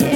Yeah.